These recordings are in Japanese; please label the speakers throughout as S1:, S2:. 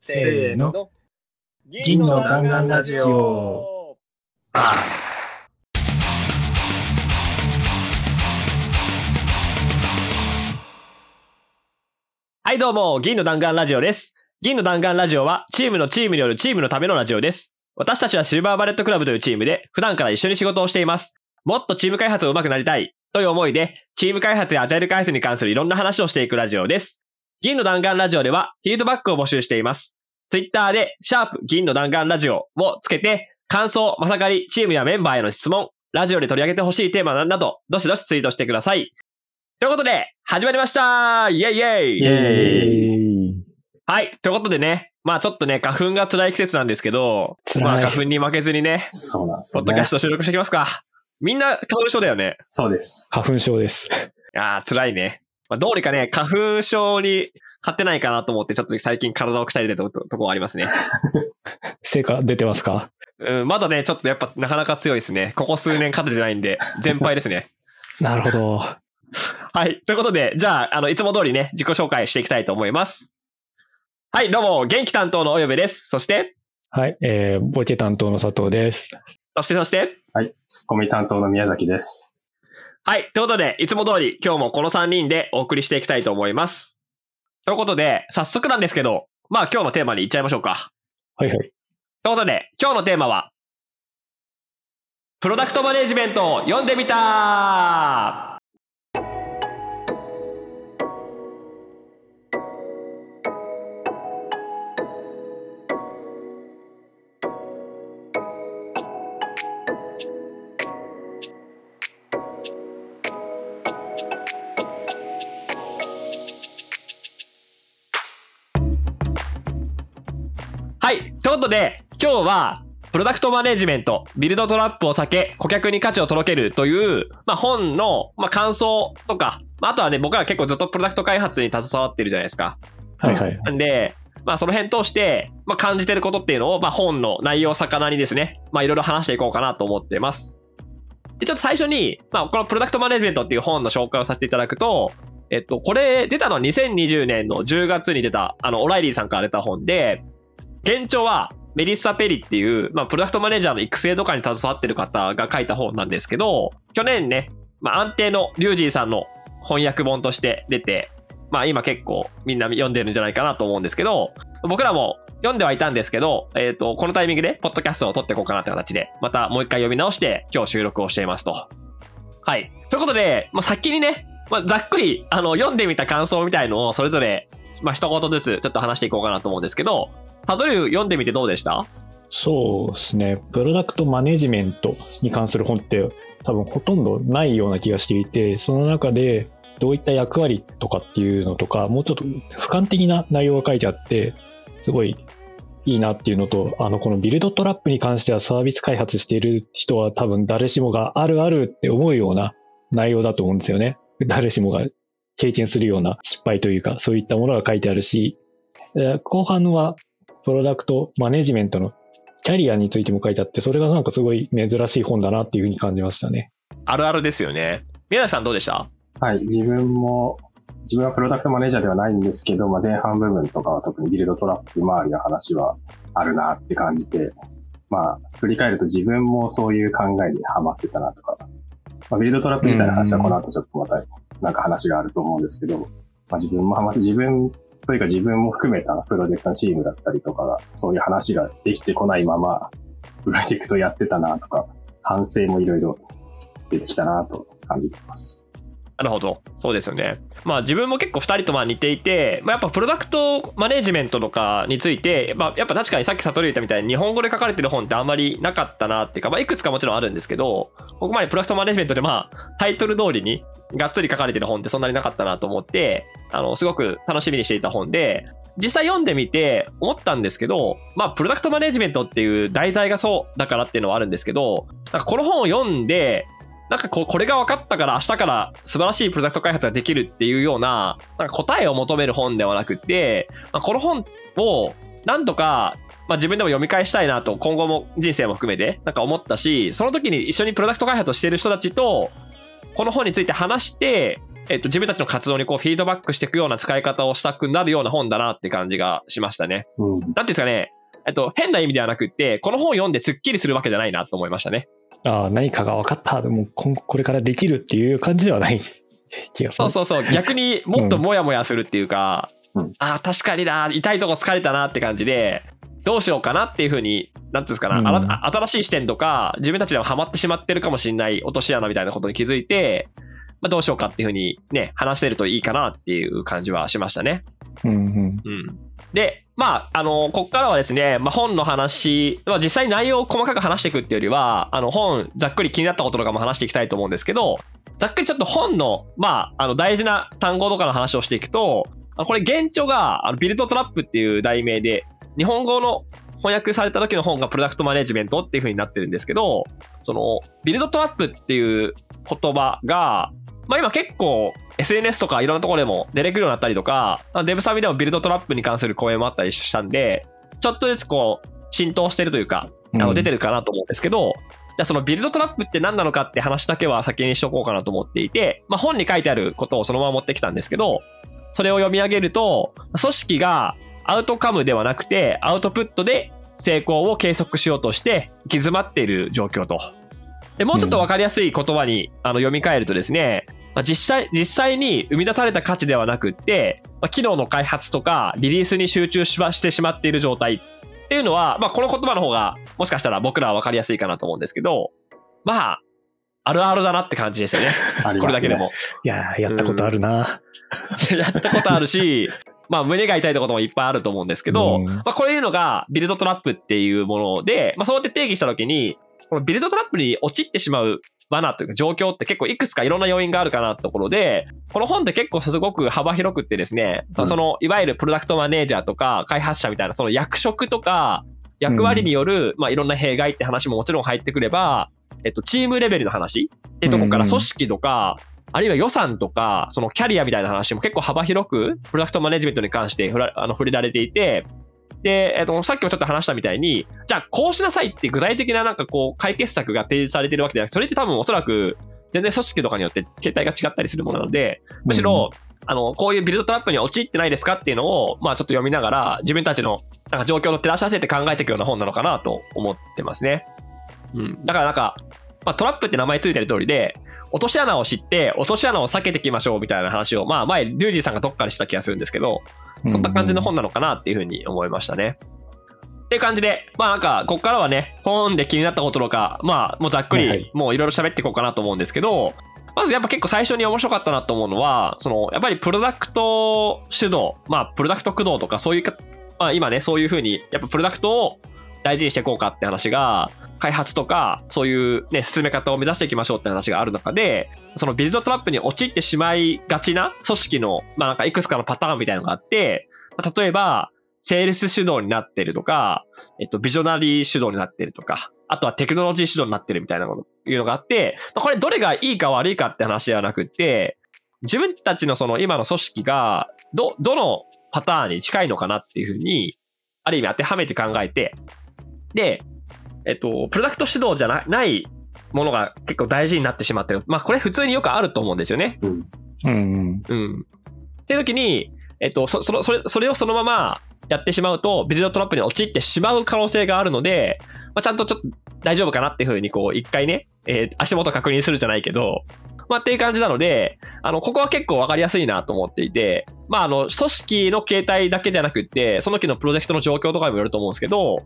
S1: せーの。銀の弾丸ラジオ。
S2: はい、どうも、銀の弾丸ラジオです。銀の弾丸ラジオは、チームのチームによるチームのためのラジオです。私たちはシルバーバレットクラブというチームで、普段から一緒に仕事をしています。もっとチーム開発を上手くなりたい、という思いで、チーム開発やアジャイル開発に関するいろんな話をしていくラジオです。銀の弾丸ラジオでは、フィードバックを募集しています。ツイッターで、シャープ銀の弾丸ラジオをつけて、感想、まさかり、チームやメンバーへの質問、ラジオで取り上げてほしいテーマなど、どしどしツイートしてください。ということで、始まりましたイェイイェイ
S1: イェイ。
S2: はい。ということでね、まあちょっとね、花粉が辛い季節なんですけど、まあ花粉に負けずにね、
S3: そうなんですよね
S2: ポッドキャス。ト収録していきますか。みんな花粉症だよね。
S3: そうです。
S1: 花粉症です。
S2: いやー、辛いね。まあどうにかね、花粉症に勝ってないかなと思って、ちょっと最近体を鍛えてるとところありますね。
S1: 成果出てますか？
S2: うん、まだね、ちょっとやっぱなかなか強いですね。ここ数年勝ててないんで、全敗ですね。
S1: なるほど。
S2: はい。ということで、じゃあ、あの、いつも通りね、自己紹介していきたいと思います。はい、どうも、元気担当のおよべです。そして、
S1: はい。えー、ボケ担当の佐藤です。
S2: そして、そして、
S3: はい。ツッコミ担当の宮崎です。
S2: はい。ということで、いつも通り今日もこの3人でお送りしていきたいと思います。ということで、早速なんですけど、まあ今日のテーマに行っちゃいましょうか。
S1: はいはい。
S2: ということで、今日のテーマは、プロダクトマネジメントを読んでみたということで、今日は、プロダクトマネジメント、ビルドトラップを避け、顧客に価値を届けるという、まあ、本の、まあ、感想とか、まあ、あとはね、僕ら結構ずっとプロダクト開発に携わってるじゃないですか。
S1: はいはい。
S2: なんで、まあ、その辺通して、まあ、感じてることっていうのを、まあ、本の内容を魚にですね、まあ、いろいろ話していこうかなと思ってます。で、ちょっと最初に、まあ、このプロダクトマネジメントっていう本の紹介をさせていただくと、えっと、これ出たのは2020年の10月に出た、あの、オライリーさんから出た本で、現状はメリッサ・ペリっていう、まあ、プロダクトマネージャーの育成とかに携わってる方が書いた本なんですけど、去年ね、まあ、安定のリュウジーさんの翻訳本として出て、まあ今結構みんな読んでるんじゃないかなと思うんですけど、僕らも読んではいたんですけど、えっ、と、このタイミングでポッドキャストを撮っていこうかなって形で、またもう一回読み直して今日収録をしていますと。はい。ということで、まあ、先にね、まあ、ざっくり、あの、読んでみた感想みたいのをそれぞれ、まあ、一言ずつちょっと話していこうかなと思うんですけど、タドリュー読んでみてどうでした？
S1: そうですね。プロダクトマネジメントに関する本って多分ほとんどないような気がしていて、その中でどういった役割とかっていうのとか、もうちょっと俯瞰的な内容が書いてあって、すごいいいなっていうのと、あの、このビルドトラップに関してはサービス開発している人は多分誰しもがあるあるって思うような内容だと思うんですよね。誰しもが経験するような失敗というか、そういったものが書いてあるし、えー後半はプロダクトマネジメントのキャリアについても書いてあって、それがなんかすごい珍しい本だなっていうふうに感じましたね。
S2: あるあるですよね。宮崎さんどうでした？
S3: はい。自分も、自分はプロダクトマネージャーではないんですけど、まあ、前半部分とかは特にビルドトラップ周りの話はあるなって感じて、まあ、振り返ると自分もそういう考えにハマってたなとか、まあ、ビルドトラップ自体の話はこの後ちょっとまたなんか話があると思うんですけど、まあ、自分もまあ、自分というか自分も含めたプロジェクトのチームだったりとかが、そういう話ができてこないまま、プロジェクトやってたなとか、反省もいろいろ出てきたなと感じています。
S2: なるほど。そうですよね。まあ自分も結構2人とまあ似ていて、まあ、やっぱプロダクトマネジメントとかについて、まあ、やっぱ確かにさっき悟り言ったみたいに日本語で書かれてる本ってあんまりなかったなっていうか、まあいくつかもちろんあるんですけど、ここまでプロダクトマネジメントでまあタイトル通りにがっつり書かれてる本ってそんなになかったなと思って、あの、すごく楽しみにしていた本で、実際読んでみて思ったんですけど、まあプロダクトマネジメントっていう題材がそうだからっていうのはあるんですけど、なんかこの本を読んで、なんかこうこれが分かったから明日から素晴らしいプロダクト開発ができるっていうようななんか答えを求める本ではなくて、まあ、この本をなんとか、まあ、自分でも読み返したいなと今後も人生も含めてなんか思ったしその時に一緒にプロダクト開発をしている人たちとこの本について話してえっと、自分たちの活動にこうフィードバックしていくような使い方をしたくなるような本だなって感じがしましたね。
S3: うん。
S2: なんていうんですかね、えっと、変な意味ではなくって、この本を読んですっきりするわけじゃないなと思いましたね。
S1: ああ、何かが分かった。でも今後これからできるっていう感じではない 気がする。
S2: そうそうそう。逆にもっとモヤモヤするっていうか、
S3: うん
S2: ああ、確かにな、痛いとこ疲れたなって感じで、どうしようかなっていうふうに、なんていうんですかな、
S1: うん
S2: 新しい視点とか、自分たちでもハマってしまってるかもしれない落とし穴みたいなことに気づいて、まあ、どうしようかっていうふうにね、話せるといいかなっていう感じはしましたね。
S1: うんうん。
S2: うん。で、まあ、あの、こっからはですね、まあ、本の話、まあ、実際内容を細かく話していくっていうよりは、あの、本、ざっくり気になったこととかも話していきたいと思うんですけど、ざっくりちょっと本の、まあ、あの、大事な単語とかの話をしていくと、これ、原著が、あのビルドトラップっていう題名で、日本語の翻訳された時の本がプロダクトマネジメントっていう風になってるんですけど、その、ビルドトラップっていう言葉が、まあ今結構 SNS とかいろんなところでも出てくるようになったりとか、まあデブサビでもビルドトラップに関する講演もあったりしたんで、ちょっとずつこう浸透してるというか、あの出てるかなと思うんですけど、じゃあそのビルドトラップって何なのかって話だけは先にしとこうかなと思っていて、まあ本に書いてあることをそのまま持ってきたんですけど、それを読み上げると、組織がアウトカムではなくてアウトプットで成功を計測しようとして行き詰まっている状況と。でもうちょっと分かりやすい言葉に、あの読み替えるとですね、まあ、実際、実際に生み出された価値ではなくって、まあ、機能の開発とかリリースに集中しましてしまっている状態っていうのは、まあ、この言葉の方がもしかしたら僕らは分かりやすいかなと思うんですけど、まあ、あるあるだなって感じですよね。
S3: ね。
S2: これだけでも。
S1: いやーやったことあるな。
S2: やったことあるし、まあ胸が痛いところもいっぱいあると思うんですけど、
S1: うん
S2: まあこういうのがビルドトラップっていうもので、まあそうやって定義したときに、このビルドトラップに陥ってしまう罠というか状況って結構いくつかいろんな要因があるかなってところで、この本って結構すごく幅広くってですね、
S3: うん。
S2: そのいわゆるプロダクトマネージャーとか開発者みたいなその役職とか役割による、まあいろんな弊害って話ももちろん入ってくれば、えっと、チームレベルの話ってところから組織とか、あるいは予算とか、そのキャリアみたいな話も結構幅広く、プロダクトマネジメントに関してふらあの触れられていて、で、えっと、さっきもちょっと話したみたいに、じゃあこうしなさいって具体的ななんかこう解決策が提示されてるわけではなくて、それって多分おそらく全然組織とかによって形態が違ったりするものなので、むしろ、あの、こういうビルドトラップに陥ってないですかっていうのを、まあちょっと読みながら、自分たちのなんか状況と照らし合わせて考えていくような本なのかなと思ってますね。うん。だからなんか、まあトラップって名前ついてる通りで、落とし穴を知って、落とし穴を避けていきましょうみたいな話を、まあ前、リュウジさんがどっかでした気がするんですけど、
S1: うん
S2: そんな感じの本なのかなっていうふうに思いましたね。っていう感じで、まあなんか、こっからはね、本で気になったこととか、まあもうざっくり、もういろいろ喋っていこうかなと思うんですけど、まずやっぱ結構最初に面白かったなと思うのは、その、やっぱりプロダクト主導、まあプロダクト駆動とかそういうか、まあ今ね、そういうふうに、やっぱプロダクトを大事にしていこうかって話が、開発とか、そういうね、進め方を目指していきましょうって話がある中で、そのビルドトラップに陥ってしまいがちな組織の、まあなんかいくつかのパターンみたいなのがあって、まあ例えば、セールス主導になってるとか、えっと、ビジョナリー主導になってるとか、あとはテクノロジー主導になってるみたいなこと、いうのがあって、まあ、これどれがいいか悪いかって話ではなくて、自分たちのその今の組織が、ど、どのパターンに近いのかなっていうふうに、ある意味当てはめて考えて、で、えっと、プロダクト主導じゃなないものが結構大事になってしまってる。まあこれ普通によくあると思うんですよね。
S3: うん。
S1: うんうん。
S2: うん。っていう時に、えっと、そ、その、それ、それをそのままやってしまうと、ビルドトラップに陥ってしまう可能性があるので、まあ、ちゃんとちょっと大丈夫かなっていうふうに、こう、一回ね、えー足元確認するじゃないけど、まあ、っていう感じなので、あの、ここは結構わかりやすいなと思っていて、まあ、あの、組織の形態だけじゃなくって、その時のプロジェクトの状況とかにもよると思うんですけど、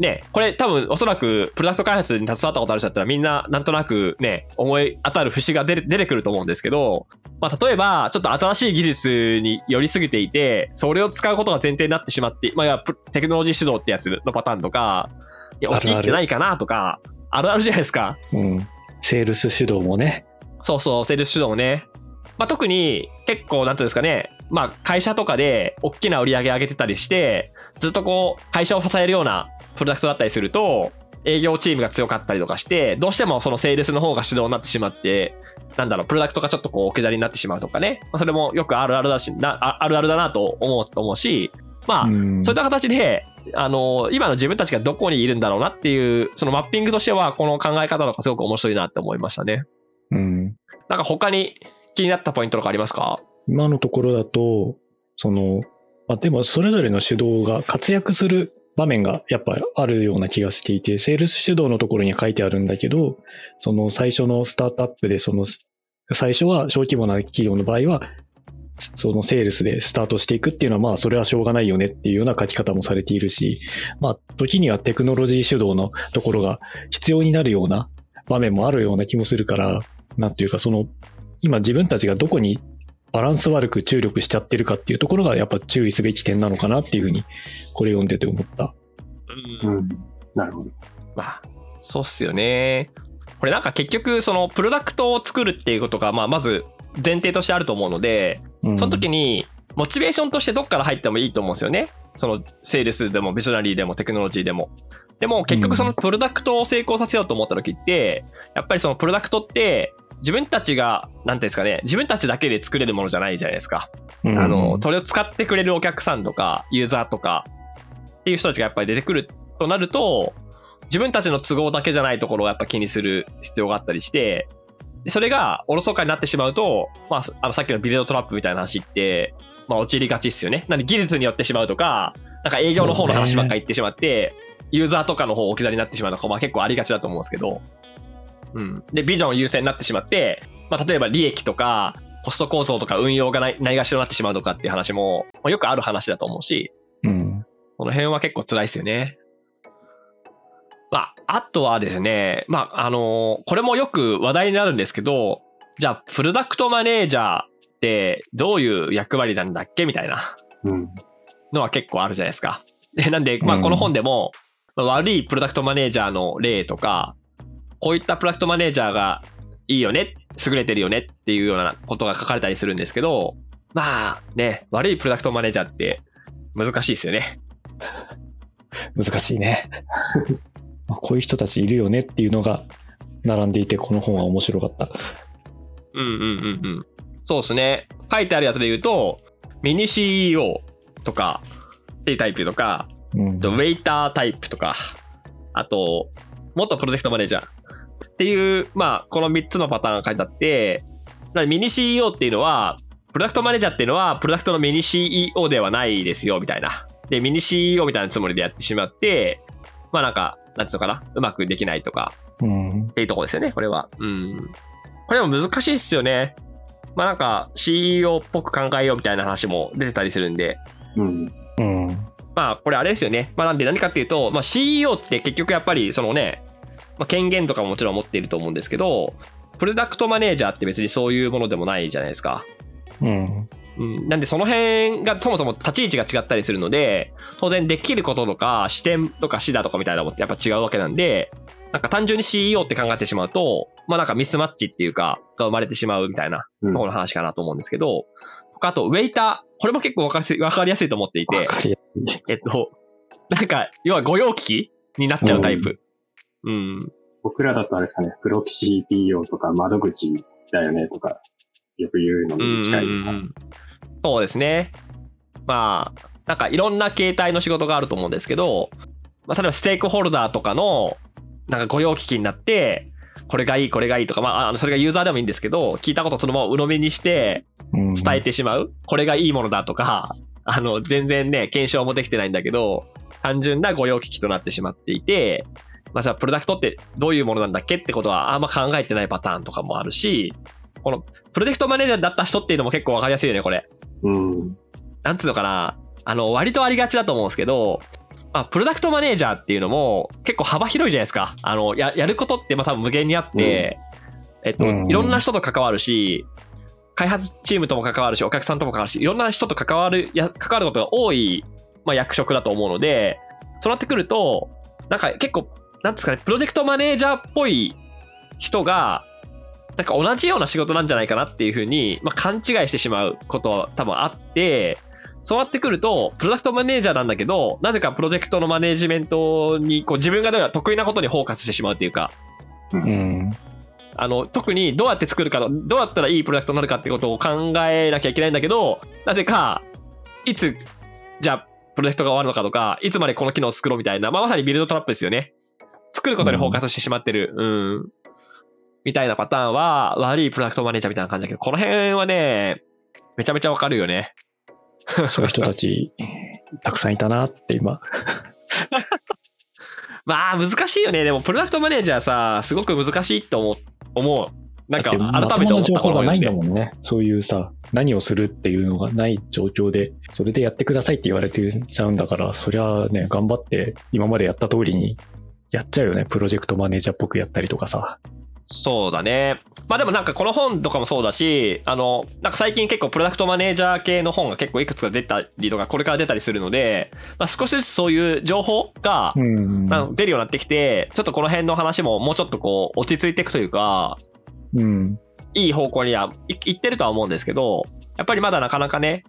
S2: ね、これ多分おそらくプロダクト開発に携わったことある人だったらみんななんとなくね、思い当たる節が出て出てくると思うんですけど、まあ例えばちょっと新しい技術に寄りすぎていて、それを使うことが前提になってしまって、まあテクノロジー主導ってやつのパターンとか、いや、
S1: あるある
S2: 陥ってないかなとか、あるあるじゃないですか。
S1: うん。セールス主導もね。
S2: そうそう、セールス主導ね。まあ、特に結構、なんていうんですかね、まあ、会社とかで大きな売り上げ上げてたりして、ずっとこう、会社を支えるようなプロダクトだったりすると、営業チームが強かったりとかして、どうしてもそのセールスの方が主導になってしまって、なんだろう、プロダクトがちょっとこう、置き去りになってしまうとかね。まあ、それもよくあるあるだし、なああるあるだなと思うと思うし、まあ、
S1: うん
S2: そういった形で、あの、今の自分たちがどこにいるんだろうなっていう、そのマッピングとしては、この考え方とかすごく面白いなって思いましたね。
S1: うん。
S2: なんか他に気になったポイントとかありますか？
S1: 今のところだと、その、まあ、でもそれぞれの主導が活躍する場面がやっぱあるような気がしていて、セールス主導のところに書いてあるんだけど、その最初のスタートアップで、その最初は小規模な企業の場合は、そのセールスでスタートしていくっていうのは、まあ、それはしょうがないよねっていうような書き方もされているし、まあ、時にはテクノロジー主導のところが必要になるような場面もあるような気もするから、なんていうか、その、今自分たちがどこにバランス悪く注力しちゃってるかっていうところがやっぱ注意すべき点なのかなっていうふうに、これ読んでて思った。
S3: うん。なるほど。
S2: まあ、そうっすよね。これなんか結局、そのプロダクトを作るっていうことが、まあ、まず前提としてあると思うので、その時に、モチベーションとしてどっから入ってもいいと思うんですよね。その、セールスでも、ビジョナリーでも、テクノロジーでも。でも、結局そのプロダクトを成功させようと思った時って、やっぱりそのプロダクトって、自分たちが、なんていうんですかね、自分たちだけで作れるものじゃないじゃないですか。あの、それを使ってくれるお客さんとか、ユーザーとか、っていう人たちがやっぱり出てくるとなると、自分たちの都合だけじゃないところをやっぱ気にする必要があったりして、それがおろそかになってしまうと、まあ、あのさっきのビデオトラップみたいな話って、まあ、陥りがちっすよね。なんで技術によってしまうとか、なんか営業の方の話ばっか言ってしまって、ユーザーとかの方置き去りになってしまうのが、まあ、結構ありがちだと思うんですけど、うん。で、ビジョン優先になってしまって、まあ、例えば利益とか、コスト構造とか運用がないないがしろになってしまうとかっていう話も、まあ、よくある話だと思うし、
S1: うん。
S2: この辺は結構辛いですよね。まあ、あとはですね、まあ、あのー、これもよく話題になるんですけど、じゃあ、プロダクトマネージャーってどういう役割なんだっけ？みたいなのは結構あるじゃないですか。で、なんで、まあ、この本でも、まあ、悪いプロダクトマネージャーの例とか、こういったプロダクトマネージャーがいいよね、優れてるよねっていうようなことが書かれたりするんですけど、まあね、悪いプロダクトマネージャーって難しいですよね。
S1: 難しいね。こういう人たちいるよねっていうのが並んでいて、この本は面白かった。
S2: うんうんうんうん。そうですね。書いてあるやつで言うと、ミニ CEO とか、っていうタイプとか、うん、ウェイタータイプとか、あと、元プロジェクトマネージャーっていう、まあ、この3つのパターンが書いてあって、ミニ CEO っていうのは、プロダクトマネージャーっていうのは、プロダクトのミニ CEO ではないですよ、みたいな。で、ミニ CEO みたいなつもりでやってしまって、まあなんか、なんつうのかな、うまくできないとか、
S1: うん、
S2: っていうとこですよね、これは。うん。これでも難しいっすよね。まあなんか CEO っぽく考えようみたいな話も出てたりするんで。
S3: うん。
S1: うん。
S2: まあこれあれですよね。まあなんで何かっていうと、まあ CEO って結局やっぱりそのね、まあ、権限とかももちろん持っていると思うんですけど、プロダクトマネージャーって別にそういうものでもないじゃないですか。
S1: うん。
S2: うん、なんでその辺がそもそも立ち位置が違ったりするので、当然できることとか視点とか視座とかみたいなのもやっぱ違うわけなんで、なんか単純に CEO って考えてしまうと、まあなんかミスマッチっていうか、が生まれてしまうみたいなところの話かなと思うんですけど、うん、あと、ウェイター。これも結構わかりわかりやすいと思っていて、えっと、なんか、要は御用聞きになっちゃうタイプ。うん。うん、
S3: 僕らだとあれですかね、プロキシ PO とか窓口だよねとか、よく言うのに近いですか、うんうんうん
S2: そうですね。まあ、なんかいろんな形態の仕事があると思うんですけど、まあ、例えばステークホルダーとかの、なんか御用聞きになって、これがいい、これがいいとか、まあ、あのそれがユーザーでもいいんですけど、聞いたことそのまま鵜呑みにして伝えてしまう。うん、これがいいものだとか、あの、全然ね、検証もできてないんだけど、単純な御用聞きとなってしまっていて、まあ、じゃあ、プロダクトってどういうものなんだっけってことはあんま考えてないパターンとかもあるし、この、プロジェクトマネージャーだった人っていうのも結構わかりやすいよね、これ。
S3: うん。
S2: なんつうのかな。あの、割とありがちだと思うんですけど、まあ、プロダクトマネージャーっていうのも結構幅広いじゃないですか。あの、や、やることってまあ多分無限にあって、うん、えっと、いろんな人と関わるし、開発チームとも関わるし、お客さんとも関わるし、いろんな人と関わる、や、関わることが多い、まあ、役職だと思うので、そうなってくると、なんか結構、なんですかね、プロジェクトマネージャーっぽい人が、なんか同じような仕事なんじゃないかなっていうふうに、まあ、勘違いしてしまうことは多分あって、そうなってくると、プロダクトマネージャーなんだけど、なぜかプロジェクトのマネジメントに、こう自分が得意なことにフォーカスしてしまうっていうか、
S1: うん。
S2: あの、特にどうやって作るか、どうやったらいいプロダクトになるかってことを考えなきゃいけないんだけど、なぜか、いつ、じゃあ、プロジェクトが終わるのかとか、いつまでこの機能を作ろうみたいな、まあ、まさにビルドトラップですよね。作ることにフォーカスしてしまってる。うん。みたいなパターンは悪いプロダクトマネージャーみたいな感じだけど、この辺はね、めちゃめちゃわかるよね。
S1: そういう人たち、たくさんいたなって今。
S2: まあ難しいよね。でもプロダクトマネージャーさ、すごく難しいと思う。思う。なんか改めて思った
S1: 情報がないんだ
S2: もん。
S1: もんね。そういうさ、何をするっていうのがない状況で、それでやってくださいって言われてちゃうんだから、そりゃね、頑張って今までやった通りにやっちゃうよね。プロジェクトマネージャーっぽくやったりとかさ。
S2: そうだね。まあでもなんかこの本とかもそうだし、あの、なんか最近結構プロダクトマネージャー系の本が結構いくつか出たりとか、これから出たりするので、まあ少しずつそういう情報が出るようになってきて、ちょっとこの辺の話ももうちょっとこう落ち着いていくというか、
S1: うん。
S2: いい方向にはいいってるとは思うんですけど、やっぱりまだなかなかね、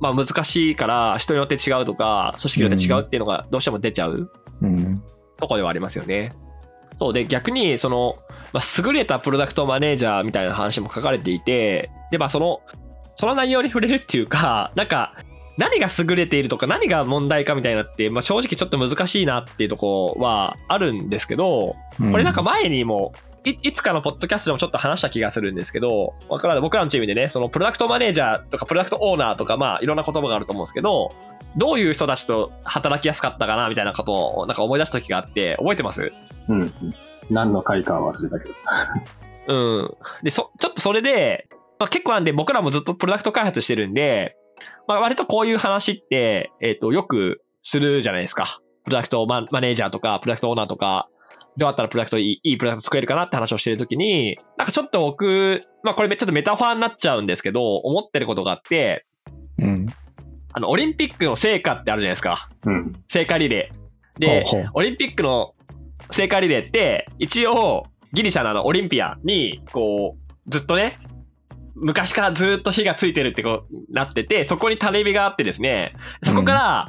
S2: まあ難しいから人によって違うとか、組織によって違うっていうのがどうしても出ちゃう
S1: うん。
S2: とこではありますよね。そうで、逆にその、まあ、優れたプロダクトマネージャーみたいな話も書かれていて、で、まあその、その内容に触れるっていうか、なんか、何が優れているとか何が問題かみたいなって、まあ、正直ちょっと難しいなっていうとこはあるんですけど、これなんか前にもいいつかのポッドキャストでもちょっと話した気がするんですけど、わからない僕らのチームでね、そのプロダクトマネージャーとかプロダクトオーナーとか、まあいろんな言葉があると思うんですけど、どういう人たちと働きやすかったかなみたいなことをなんか思い出した時があって、覚えてます？
S3: うん。何の会かは忘れたけど。
S2: うん。で、そ、ちょっとそれで、まあ結構なんで僕らもずっとプロダクト開発してるんで、まあ割とこういう話って、えっ、と、よくするじゃないですか。プロダクトママネージャーとか、プロダクトオーナーとか、どうやったらプロダクトいいいいプロダクト作れるかなって話をしてるときに、なんかちょっと僕、まあこれちょっとメタファーになっちゃうんですけど、思ってることがあって、
S1: うん。
S2: あの、オリンピックの成果ってあるじゃないですか。
S3: うん。
S2: 聖火リレー。で、
S1: ほうほう
S2: オリンピックの聖火リレーって、一応、ギリシャのあのオリンピアに、こう、ずっとね、昔からずっと火がついてるってこうなってて、そこに種火があってですね、そこから、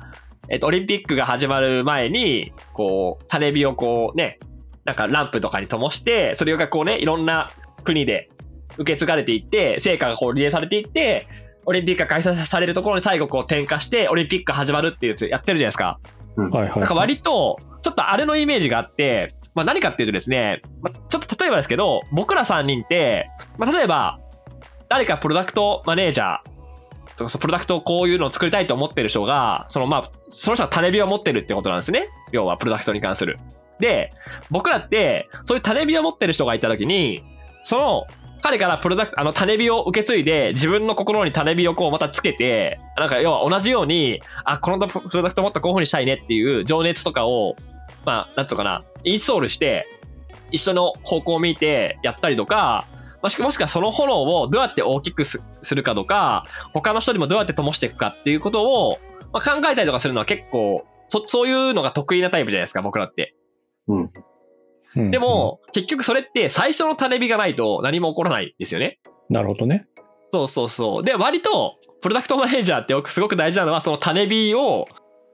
S2: えっと、オリンピックが始まる前に、こう、種火をこうね、なんかランプとかに灯して、それがこうね、いろんな国で受け継がれていって、成果がこうリレーされていって、オリンピックが開催されるところに最後こう点火して、オリンピック始まるっていうやつやってるじゃないですか。
S3: うん。
S1: はいはい。
S2: なんか割と、ちょっとあれのイメージがあって、まあ何かっていうとですね、まあ、ちょっと例えばですけど、僕ら3人って、まあ例えば、誰かプロダクトマネージャーとか、そのプロダクトをこういうのを作りたいと思ってる人が、そのまあ、その人は種火を持ってるってことなんですね。要はプロダクトに関する。で、僕らって、そういう種火を持ってる人がいたときに、その、彼からプロダクト、あの種火を受け継いで、自分の心に種火をこうまたつけて、なんか要は同じように、あ、このプロダクトもっとこういう風にしたいねっていう情熱とかを、まあ、なんつうかな、インストールして、一緒の方向を見てやったりとか、もしくはその炎をどうやって大きくすするかとか、他の人にもどうやって灯していくかっていうことを、まあ、考えたりとかするのは結構、そ、そういうのが得意なタイプじゃないですか、僕らって。
S3: うん。
S1: うん
S2: で、も、結局それって最初の種火がないと何も起こらないですよね。
S1: なるほどね。
S2: そうそうそう。で、割と、プロダクトマネージャーってすごく大事なのは、その種火を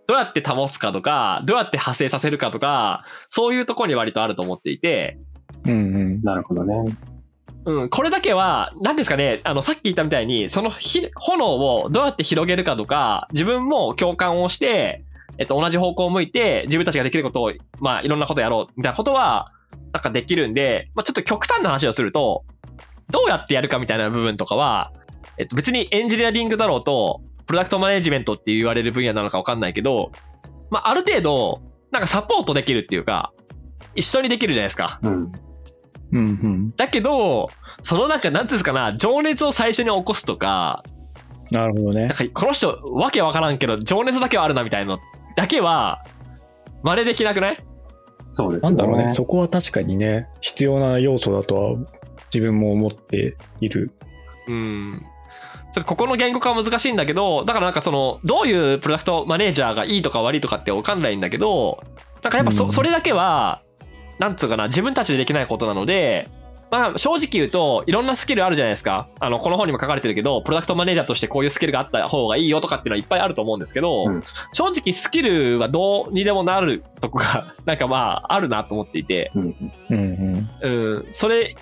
S2: どうやって保つかとか、どうやって派生させるかとか、そういうところに割とあると思っていて、
S1: うんうん。
S3: なるほどね。
S2: うん、これだけは、何ですかね、あの、さっき言ったみたいに、その火炎をどうやって広げるかとか、自分も共感をして、えっと、同じ方向を向いて、自分たちができることを、まあ、いろんなことやろう、みたいなことは、なんかできるんで、まあ、ちょっと極端な話をすると、どうやってやるかみたいな部分とかは、えっと、別にエンジニアリングだろうと、プロダクトマネジメントって言われる分野なのかわかんないけど、まあ、ある程度、なんかサポートできるっていうか、一緒にできるじゃないですか。
S3: うん。
S1: うんうん。
S2: だけど、そのなんか、なんていうんですかな、情熱を最初に起こすとか、
S1: なるほどね
S2: なん。か、この人、わけわからんけど、情熱だけはあるなみたいなのだけは、真似できなくない？
S3: そうですね。
S1: なんだろうね。そこは確かにね、必要な要素だとは自分も思っている。
S2: うん。それここの言語化は難しいんだけど、だからなんかその、どういうプロダクトマネージャーがいいとか悪いとかってわかんないんだけど、なんかやっぱそ,、
S1: うん
S2: それだけは、なんつうかな、自分たちでできないことなので、まあ正直言うと、いろんなスキルあるじゃないですか。あの、この本にも書かれてるけど、プロダクトマネージャーとしてこういうスキルがあった方がいいよとかっていうのはいっぱいあると思うんですけど、
S3: うん
S2: 正直スキルはどうにでもなるとこが、なんかまあ、あるなと思っていて、
S3: うん。
S1: うんうん。
S2: うん、それ、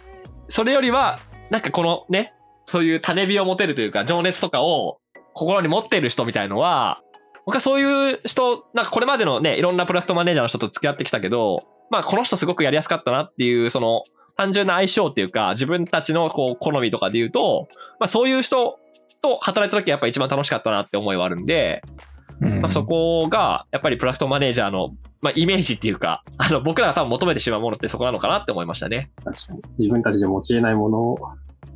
S2: それよりは、なんかこのね、そういう種火を持てるというか、情熱とかを心に持ってる人みたいのは、僕はそういう人、なんかこれまでのね、いろんなプロダクトマネージャーの人と付き合ってきたけど、まあこの人すごくやりやすかったなっていう、その、単純な相性っていうか、自分たちのこう好みとかで言うと、まあそういう人と働いた時はやっぱ一番楽しかったなって思いはあるんで、
S1: うん
S2: まあ、そこがやっぱりプロダクトマネージャーの、まあ、イメージっていうか、あの僕らが多分求めてしまうものってそこなのかなって思いましたね。
S3: 確かに。自分たちで持ち得ないものを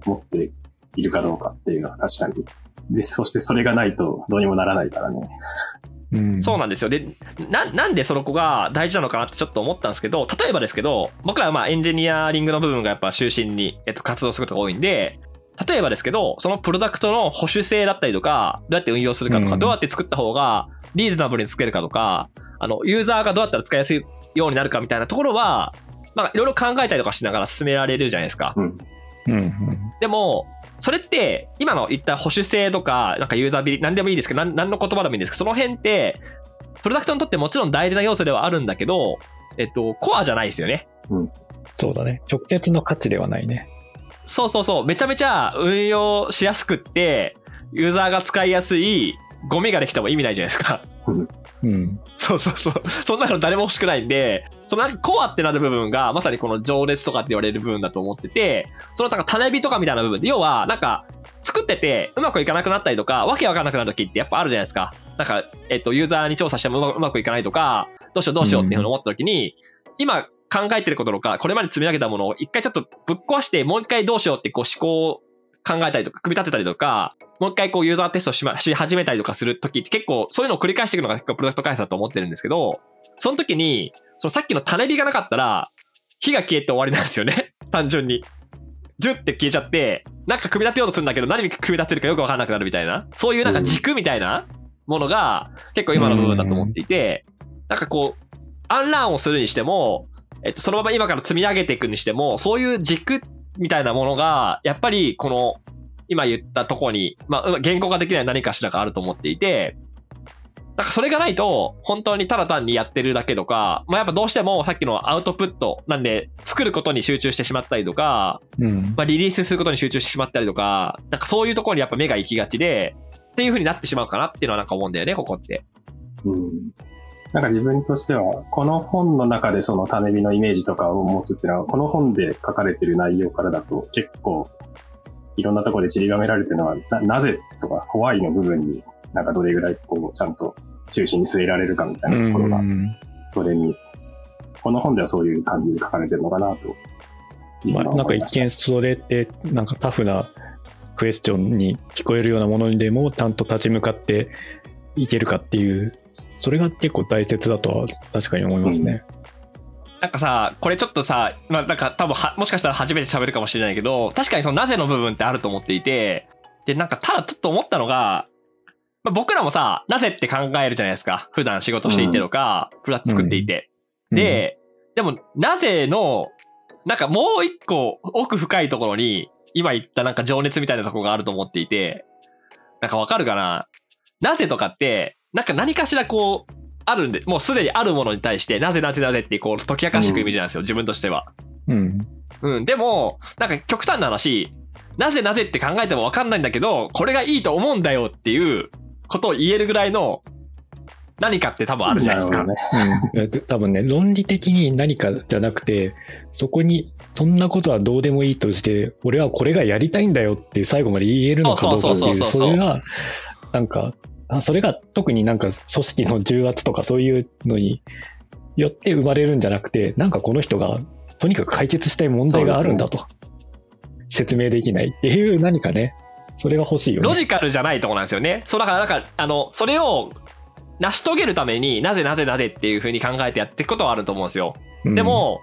S3: 持っているかどうかっていうのは確かに。で、そしてそれがないとどうにもならないからね。
S1: うん
S2: そうなんですよ。で、な、なんでその子が大事なのかなってちょっと思ったんですけど、例えばですけど、僕らはまあエンジニアリングの部分がやっぱ中心に、えっと、活動することが多いんで、例えばですけど、そのプロダクトの保守性だったりとか、どうやって運用するかとか、
S1: うん
S2: どうやって作った方がリーズナブルに作れるかとか、あの、ユーザーがどうやったら使いやすいようになるかみたいなところは、まあ、いろいろ考えたりとかしながら進められるじゃないですか。
S3: うん。
S1: うんうん
S2: でも、それって、今の言った保守性とか、なんかユーザービリ、なんでもいいですけど、なん何の言葉でもいいんですけど、その辺って、プロダクトにとってもちろん大事な要素ではあるんだけど、えっと、コアじゃないですよね。
S1: そうだね。直接の価値ではないね。
S2: そうそうそう。めちゃめちゃ運用しやすくって、ユーザーが使いやすいゴミができても意味ないじゃないですか。
S1: うん。
S2: そうそうそう。そんなの誰も欲しくないんで、そのなんかコアってなる部分が、まさにこの情熱とかって言われる部分だと思ってて、そのなんか種火とかみたいな部分で、要は、なんか、作っててうまくいかなくなったりとか、わけわかんなくなる時ってやっぱあるじゃないですか。なんか、えっと、ユーザーに調査してもうまくいかないとか、どうしようどうしようっていうふうに思った時に、今考えてることとか、これまで積み上げたものを一回ちょっとぶっ壊して、もう一回どうしようってこう思考を考えたりとか、組み立てたりとか、もう一回こうユーザーテストし,、ま、し始めたりとかするときって結構そういうのを繰り返していくのが結構プロダクト開発だと思ってるんですけど、その時に、そのさっきの種火がなかったら、火が消えて終わりなんですよね。単純に。ジュって消えちゃって、なんか組み立てようとするんだけど何に組み立てるかよくわかんなくなるみたいな。そういうなんか軸みたいなものが結構今の部分だと思っていて、なんかこう、アンラーンをするにしても、えっと、そのまま今から積み上げていくにしても、そういう軸みたいなものが、やっぱりこの、今言ったとこに、まあ、言語化できない何かしらがあると思っていて、なんかそれがないと、本当にただ単にやってるだけとか、まあやっぱどうしてもさっきのアウトプットなんで、作ることに集中してしまったりとか、
S1: うん。
S2: まあリリースすることに集中してしまったりとか、なんかそういうところにやっぱ目が行きがちで、っていう風になってしまうかなっていうのはなんか思うんだよね、ここって。
S3: うん。なんか自分としては、この本の中でその種火のイメージとかを持つっていうのは、この本で書かれてる内容からだと結構いろんなところで散りばめられてるのは、ななぜとか、ホワイの部分になんかどれぐらいこうちゃんと中心に据えられるかみたいなところが、それに、この本ではそういう感じで書かれてるのかなと。自
S1: まあ、なんか一見それってなんかタフなクエスチョンに聞こえるようなものにでもちゃんと立ち向かっていけるかっていうそれが結構大切だとは確かに思いますね。
S2: なんかさ、これちょっとさ、まあなんか多分は、もしかしたら初めて喋るかもしれないけど、確かにそのなぜの部分ってあると思っていて、で、なんかただちょっと思ったのが、まあ、僕らもさ、なぜって考えるじゃないですか。普段仕事していてとか、プラット作っていて。で、でも、なぜの、なんかもう一個奥深いところに、今言ったなんか情熱みたいなところがあると思っていて、なんかわかるかな？なぜとかって、なんか何かしらこう、あるんで、もうすでにあるものに対して、なぜなぜなぜってこう解き明かしていくイメージなんですよ、自分としては。
S1: うん。
S2: うん、でも、なんか極端な話、なぜなぜって考えてもわかんないんだけど、これがいいと思うんだよっていうことを言えるぐらいの何かって多分あるじゃないですか。
S3: ね。
S1: うん、多分ね論理的に何かじゃなくてそこにそんなことはどうでもいいとして俺はこれがやりたいんだよって最後まで言えるのかどうかっていう
S2: そ
S1: れがなんかあそれが特になんか組織の重圧とかそういうのによって生まれるんじゃなくてなんかこの人がとにかく解決したい問題があるんだと、説明できないっていう何かねそれが欲しいよね。
S2: ロジカルじゃないとこなんですよね。そうだからなんか、あの、それを成し遂げるためになぜなぜなぜっていう風に考えてやっていくことはあると思うんですよ。
S1: うん
S2: で、も、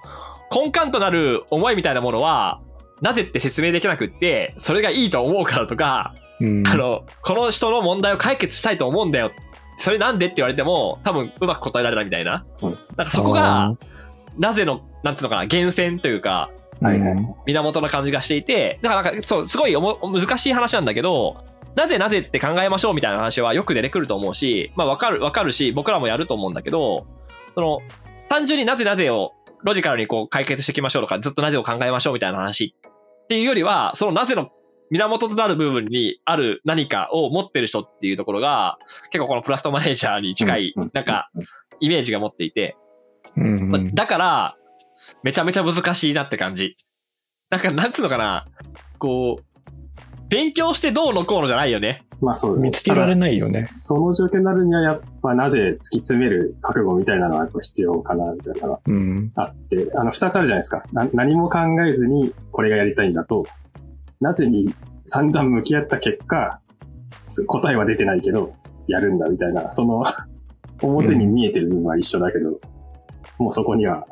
S2: 根幹となる思いみたいなものは、なぜって説明できなくって、それがいいと思うからとか、
S1: うん
S2: あの、この人の問題を解決したいと思うんだよ。それなんでって言われても、多分うまく答えられないみたいな。
S3: うん
S2: なんかそこが、なぜの、なんていうのかな、源泉というか、
S3: はいはい
S1: うん
S2: 源な感じがしていて、だからなんか、そう、すごいおも難しい話なんだけど、なぜなぜって考えましょうみたいな話はよく出てくると思うし、まあわかる、わかるし、僕らもやると思うんだけど、その、単純になぜなぜをロジカルにこう解決していきましょうとか、ずっとなぜを考えましょうみたいな話っていうよりは、そのなぜの源となる部分にある何かを持ってる人っていうところが、結構このプラストマネージャーに近い
S3: うんうん、
S2: なんか、イメージが持っていて、だから、めちゃめちゃ難しいなって感じ。なんか、なんつうのかな。こう、勉強してどうのこうのじゃないよね。
S3: まあそう、
S1: 見つけられないよね
S3: その状況になるには、やっぱなぜ突き詰める覚悟みたいなのはやっぱ必要かな、みたいなのが
S1: うん。
S3: あって、あの、二つあるじゃないですか。な何も考えずにこれがやりたいんだと、なぜに散々向き合った結果、す答えは出てないけど、やるんだみたいな、その、表に見えてる部分は一緒だけど、もうそこには、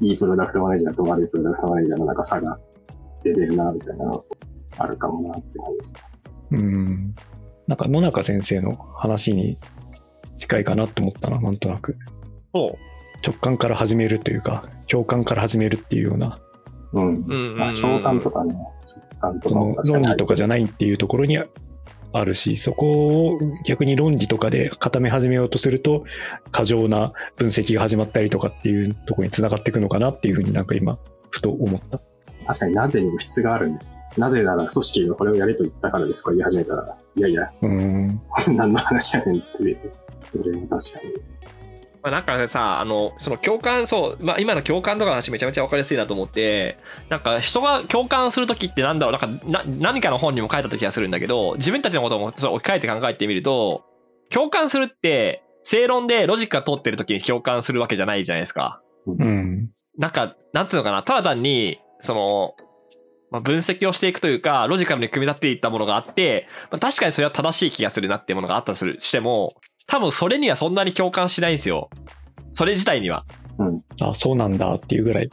S3: いいプロダクトマネージャーと悪いプロダクトマネージャーのなんか差が出てるな、みたいなのあるかもなって感じです。
S1: うん。なんか野中先生の話に近いかなと思ったな、なんとなく。
S2: そ
S1: 直感から始めるというか、共感から始めるっていうような、
S3: うん。
S2: う。うんうん、うん。
S3: まあ、共感とかね、
S1: その論理とかじゃないっていうところにあるし、そこを逆に論理とかで固め始めようとすると、過剰な分析が始まったりとかっていうところにつながっていくのかなっていうふうになんか今、ふと思った。
S3: 確かになぜにも質があるんで。なぜなら組織がこれをやれと言ったからですとか言い始めたら、いやいや、
S1: うん。
S3: 何の話やねんっていう。それも確かに。
S2: まあ、なんかさ、あの、その共感、そう、まあ、今の共感とかの話めちゃめちゃ分かりやすいなと思って、なんか人が共感するときってなんだろう、なんかな何かの本にも書いたと気がするんだけど、自分たちのこともそれ置き換えて考えてみると、共感するって、正論でロジックが通ってるときに共感するわけじゃないじゃないですか。
S1: うん。
S2: なんか、なんつうのかな、ただ単に、その、まあ、分析をしていくというか、ロジカルに組み立っていったものがあって、まあ、確かにそれは正しい気がするなっていうものがあったとするしても、多分それにはそんなに共感しないんですよ。それ自体には。
S1: あ、そうなんだっていうぐらい。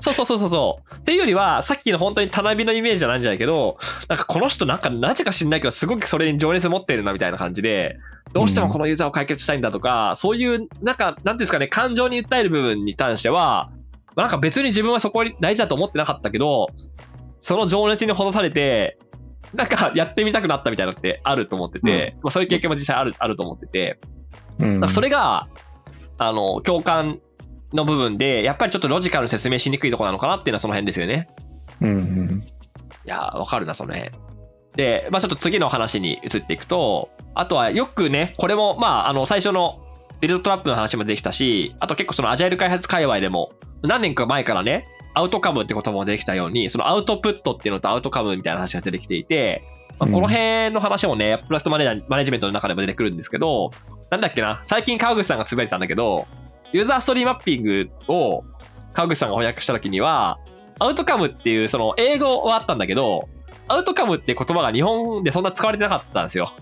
S2: そうそうそうそうそう。っていうよりは、さっきの本当にたなびのイメージじゃないんじゃないけど、なんかこの人なんかなぜか知んないけど、すごくそれに情熱持ってるなみたいな感じで、どうしてもこのユーザーを解決したいんだとか、そういう、なんか、なんていうんですかね、感情に訴える部分に関しては、まあなんか別に自分はそこに大事だと思ってなかったけど、その情熱にほどされて、なんかやってみたくなったみたいなのってあると思ってて、まあそういう経験も実際ある、あると思ってて、
S1: うん。
S2: それが、あの、共感の部分で、やっぱりちょっとロジカルに説明しにくいところなのかなっていうのはその辺ですよね。
S1: うんうん。
S2: いやー、わかるな、その辺。で、まあちょっと次の話に移っていくと、あとはよくね、これも、まああの、最初のビルドトラップの話もできたし、あと結構そのアジャイル開発界隈でも、何年か前からね、アウトカムって言葉もできたように、そのアウトプットっていうのとアウトカムみたいな話が出てきていて、まあこの辺の話もね、プロダクトマネージャーマネジメントの中でも出てくるんですけど、なんだっけな、最近川口さんがつぶやいてたんだけど、ユーザーストーリーマッピングを川口さんが翻訳した時には、アウトカムっていうその英語はあったんだけど、アウトカムって言葉が日本でそんな使われてなかったんですよ。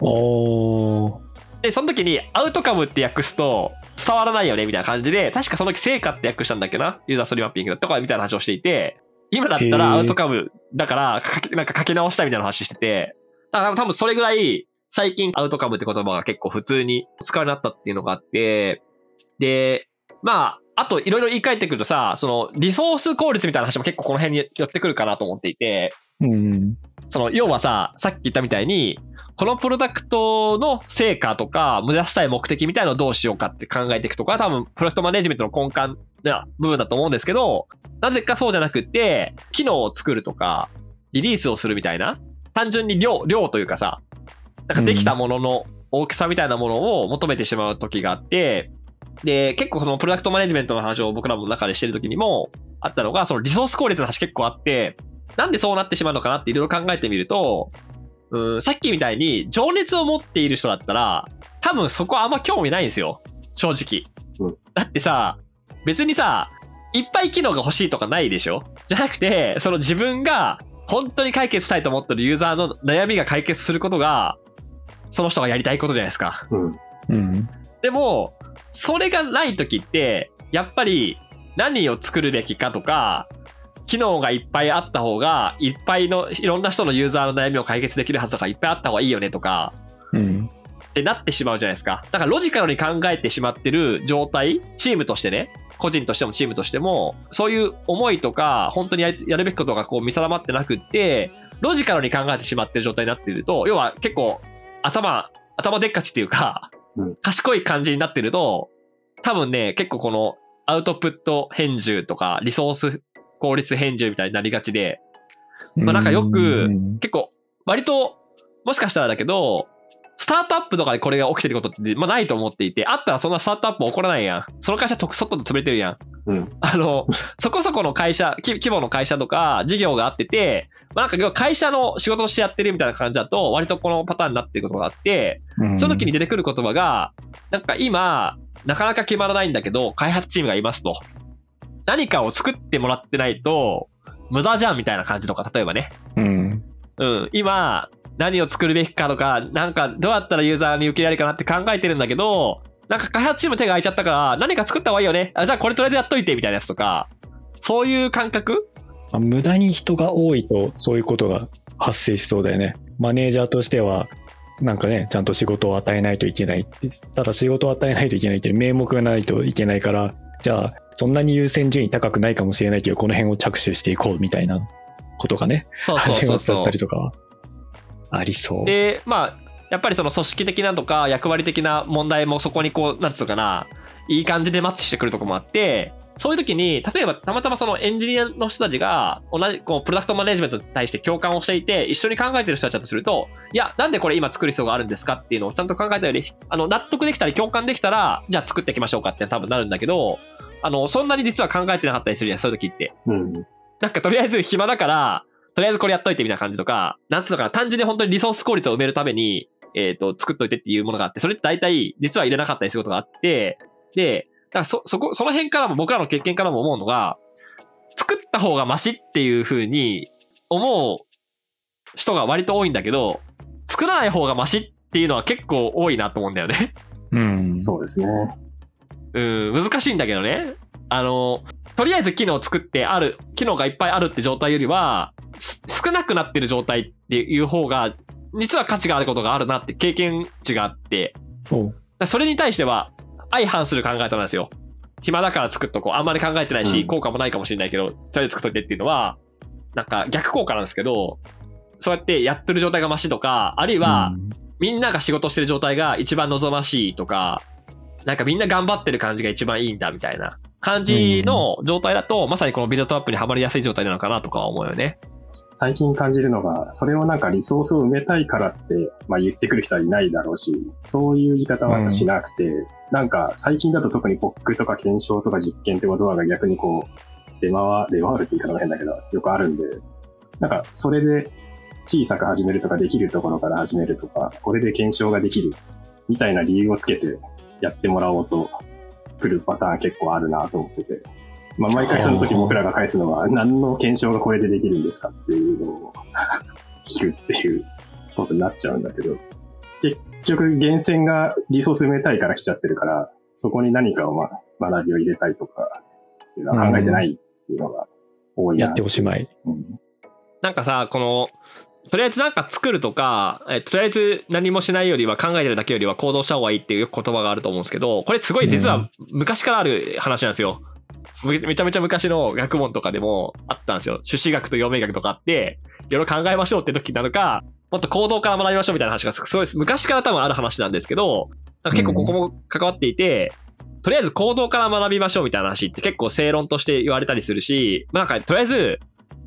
S1: おー。
S2: で、その時にアウトカムって訳すと伝わらないよねみたいな感じで、確かその時成果って訳したんだっけな？ユーザーストーリーマッピングとかみたいな話をしていて、今だったらアウトカムだからなんか書き直したいみたいな話してて、だから多分それぐらい最近アウトカムって言葉が結構普通に使われなったっていうのがあって、で、まあ、あといろいろ言い換えてくるとさ、そのリソース効率みたいな話も結構この辺に寄ってくるかなと思っていて、
S1: うん。
S2: その、要はさ、さっき言ったみたいに、このプロダクトの成果とか、目指したい目的みたいなのをどうしようかって考えていくとか、多分、プロダクトマネジメントの根幹な部分だと思うんですけど、なぜかそうじゃなくって、機能を作るとか、リリースをするみたいな、単純に量、量というかさ、なんかできたものの大きさみたいなものを求めてしまう時があって、で、結構そのプロダクトマネジメントの話を僕らの中でしてる時にもあったのが、そのリソース効率の話結構あって、なんでそうなってしまうのかなっていろいろ考えてみると、うん、さっきみたいに情熱を持っている人だったら、多分そこあんま興味ないんですよ。正直。
S3: うん
S2: だってさ、別にさ、いっぱい機能が欲しいとかないでしょ？じゃなくて、その自分が本当に解決したいと思ってるユーザーの悩みが解決することが、その人がやりたいことじゃないですか。
S3: うん。
S1: うん。
S2: でも、それがない時って、やっぱり何を作るべきかとか、機能がいっぱいあった方が、いっぱいのいろんな人のユーザーの悩みを解決できるはずだからいっぱいあった方がいいよねとか、
S1: うん。
S2: ってなってしまうじゃないですか。だからロジカルに考えてしまってる状態、チームとしてね、個人としてもチームとしても、そういう思いとか、本当にややるべきことがこう見定まってなくって、ロジカルに考えてしまってる状態になっていると、要は結構頭、頭でっかちっていうか、
S3: うん
S2: 賢い感じになってると、多分ね、結構このアウトプット変重とか、リソース効率変重みたいになりがちで、まあなんかよく
S1: うん
S2: 結構、割と、もしかしたらだけど、スタートアップとかでこれが起きてることって、まあないと思っていて、あったらそんなスタートアップ起こらないやん。その会社と外で潰れてるやん。
S3: うん。
S2: あの、そこそこの会社、き規模の会社とか事業があってて、まあ、なんか要は会社の仕事としてやってるみたいな感じだと、割とこのパターンになってることがあって、
S1: うん
S2: その時に出てくる言葉が、なんか今、なかなか決まらないんだけど、開発チームがいますと。何かを作ってもらってないと、無駄じゃんみたいな感じとか、例えばね。
S1: うん。
S2: うん、今、何を作るべきかとか、なんかどうやったらユーザーに受け入れられるかなって考えてるんだけど、なんか開発チーム手が空いちゃったから、何か作った方がいいよね。あじゃあこれとりあえずやっといてみたいなやつとか、そういう感覚？
S1: まあ無駄に人が多いとそういうことが発生しそうだよね。マネージャーとしては、なんかね、ちゃんと仕事を与えないといけない。ただ仕事を与えないといけないっていう名目がないといけないから、じゃあ、そんなに優先順位高くないかもしれないけど、この辺を着手していこうみたいなことがね、
S2: そうそう
S1: 始まっちゃ
S2: そうそう
S1: ったりとかはありそう。
S2: で、まあ、やっぱりその組織的なとか役割的な問題もそこにこう、なんつうのかな、いい感じでマッチしてくるとこもあって、そういう時に、例えばたまたまそのエンジニアの人たちが同じ、こう、プロダクトマネジメントに対して共感をしていて、一緒に考えてる人たちだとすると、いや、なんでこれ今作る必要があるんですかっていうのをちゃんと考えたより、あの、納得できたり共感できたら、じゃあ作っていきましょうかって多分なるんだけど、あの、そんなに実は考えてなかったりするじゃん、そういう時って。
S3: うん。
S2: なんかとりあえず暇だから、とりあえずこれやっといてみたいな感じとか、なんつうのかな、単純に本当にリソース効率を埋めるために、えっ、と、作っといてっていうものがあって、それって大体実は入れなかったりすることがあって、で、だからそ、そこ、その辺からも僕らの経験からも思うのが、作った方がマシっていう風に思う人が割と多いんだけど、作らない方がマシっていうのは結構多いなと思うんだよね。
S1: うん。
S3: そうですね。
S2: うん、難しいんだけどね。あの、とりあえず機能を作ってある、機能がいっぱいあるって状態よりは、す少なくなってる状態っていう方が、実は価値があることがあるなって経験値があって、
S1: そ
S2: れに対しては相反する考え方なんですよ。暇だから作っとこう。あんまり考えてないし、
S3: うん効
S2: 効果もないかもしれないけど、それで作っといてっていうのは、なんか逆効果なんですけど、そうやってやってる状態がマシとか、あるいは、
S1: うん
S2: みんなが仕事してる状態が一番望ましいとか、なんかみんな頑張ってる感じが一番いいんだみたいな感じの状態だと、まさにこのビルドトラップにはまりやすい状態なのかなとかは思うよね。
S3: 最近感じるのが、それをなんかリソースを埋めたいからって、まあ言ってくる人はいないだろうし、そういう言い方はしなくて、なんか最近だと特に POC とか検証とか実験って言葉が逆にこう、出回、出回るって言い方が変だけど、よくあるんで、なんかそれで小さく始めるとかできるところから始めるとか、これで検証ができるみたいな理由をつけてやってもらおうと来るパターン結構あるなと思ってて。まあ、毎回その時僕らが返すのは、何の検証がこれでできるんですかっていうのを聞くっていうことになっちゃうんだけど、結局、源泉がリソース埋めたいから来ちゃってるから、そこに何かを、ま、学びを入れたいとか、っていうのは考えてないっていうのが多いな。
S1: やっておしまい。
S3: うん
S2: なんかさ、この、とりあえずなんか作るとか、えとりあえず何もしないよりは考えてるだけよりは行動した方がいいっていう言葉があると思うんですけど、これすごい実は昔からある話なんですよ。めちゃめちゃ昔の学問とかでもあったんですよ。朱子学と陽明学とかあって、いろいろ考えましょうって時なのか、もっと行動から学びましょうみたいな話がすごいです昔から多分ある話なんですけど、なんか結構ここも関わっていて、とりあえず行動から学びましょうみたいな話って結構正論として言われたりするし、まあなんかとりあえず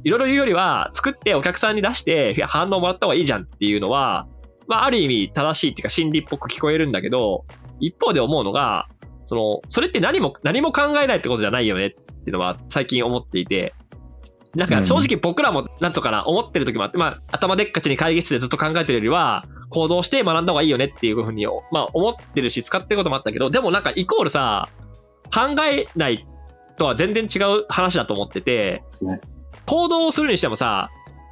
S2: いろいろ言うよりは、作ってお客さんに出して反応もらった方がいいじゃんっていうのは、まあ、ある意味正しいっていうか真理っぽく聞こえるんだけど、一方で思うのが、その、それって何も、何も考えないってことじゃないよねっていうのは最近思っていて、なんか正直僕らも、なんとかな、思ってる時もあって、まあ、頭でっかちに会議室でずっと考えてるよりは、行動して学んだ方がいいよねっていうふうに、まあ、思ってるし、使ってることもあったけど、でもなんかイコールさ、考えないとは全然違う話だと思ってて。行動をするにしてもさ、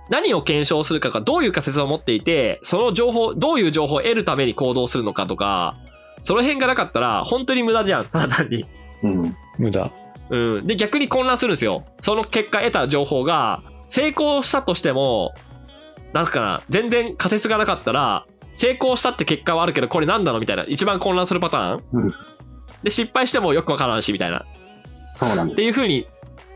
S2: 何を検証するかがどういう仮説を持っていて、その情報、どういう情報を得るために行動するのかとか、その辺がなかったら本当に無駄じゃん、ただ単に。
S3: うん。
S1: 無駄。
S2: うん。で、逆に混乱するんですよ。その結果得た情報が、成功したとしても、なんかな、全然仮説がなかったら、成功したって結果はあるけど、これなんだろうみたいな、一番混乱するパターン。
S3: うん
S2: で、失敗してもよくわからんし、みたいな。
S3: そうなんです。
S2: っていう風に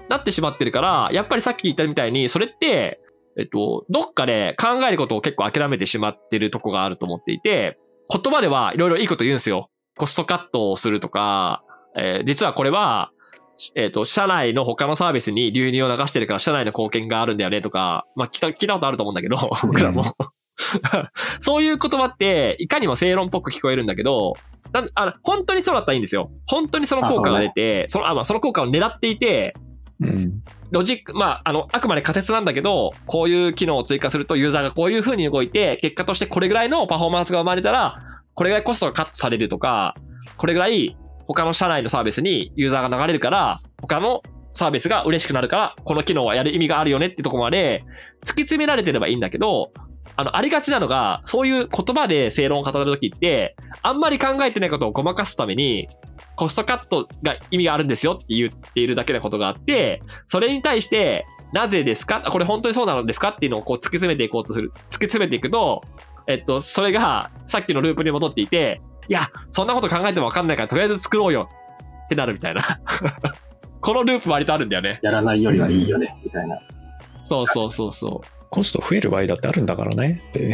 S2: なってしまってるから、やっぱりさっき言ったみたいに、それって、えっと、どっかで考えることを結構諦めてしまってるとこがあると思っていて、言葉ではいろいろいいこと言うんですよ。コストカットをするとか、えー実はこれは、えっ、と、社内の他のサービスに流入を流してるから社内の貢献があるんだよねとか、まあ聞いた聞いたことあると思うんだけど、僕らも。そういう言葉って、いかにも正論っぽく聞こえるんだけど、あの本当にそうだったらいいんですよ。本当にその効果が出て、そのあまあ、その効果を狙っていて、
S1: うん。
S2: ロジック、まあ、あの、あくまで仮説なんだけど、こういう機能を追加するとユーザーがこういう風に動いて、結果としてこれぐらいのパフォーマンスが生まれたら、これぐらいコストがカットされるとか、これぐらい他の社内のサービスにユーザーが流れるから、他のサービスが嬉しくなるから、この機能はやる意味があるよねってとこまで突き詰められてればいいんだけど、あの、ありがちなのが、そういう言葉で正論を語るときって、あんまり考えてないことをごまかすために、コストカットが意味があるんですよって言っているだけのことがあって、それに対して、なぜですか？これ本当にそうなのですか？っていうのをこう突き詰めていこうとする。突き詰めていくと、えっと、それがさっきのループに戻っていて、いや、そんなこと考えてもわかんないからとりあえず作ろうよってなるみたいな。このループ割とあるんだよね。
S3: やらないよりはいいよね、みたいな。
S2: そうそうそうそう。
S1: コスト増える場合だってあるんだからねって。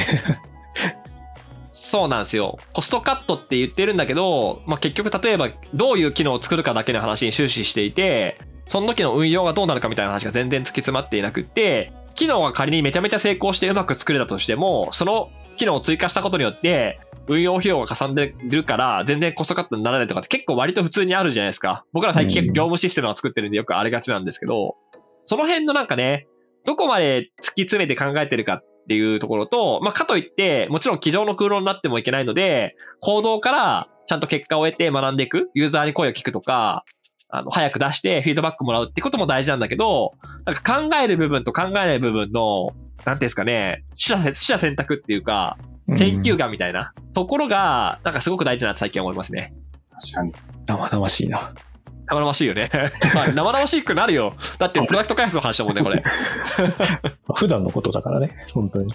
S2: そうなんですよ。コストカットって言ってるんだけど、まあ、結局例えばどういう機能を作るかだけの話に終始していて、その時の運用がどうなるかみたいな話が全然突き詰まっていなくって、機能が仮にめちゃめちゃ成功してうまく作れたとしても、その機能を追加したことによって、運用費用がかさんでるから、全然コストカットにならないとかって結構割と普通にあるじゃないですか。僕ら最近業務システムを作ってるんでよくありがちなんですけど、その辺のなんかね、どこまで突き詰めて考えてるかっていうところと、まあ、かといって、もちろん机上の空論になってもいけないので、行動からちゃんと結果を得て学んでいく、ユーザーに声を聞くとか、あの、早く出してフィードバックもらうってことも大事なんだけど、なんか考える部分と考えない部分の、なんていうんですかね、取捨取捨選択っていうか、選球眼みたいなところが、なんかすごく大事だなって最近思いますね。
S3: 確かに。
S1: 生々しいな。
S2: 生々しいよね。まあ、生々しくなるよ。だってプロダクト開発の話だもんね、これ。
S1: 普段のことだからね、本当に。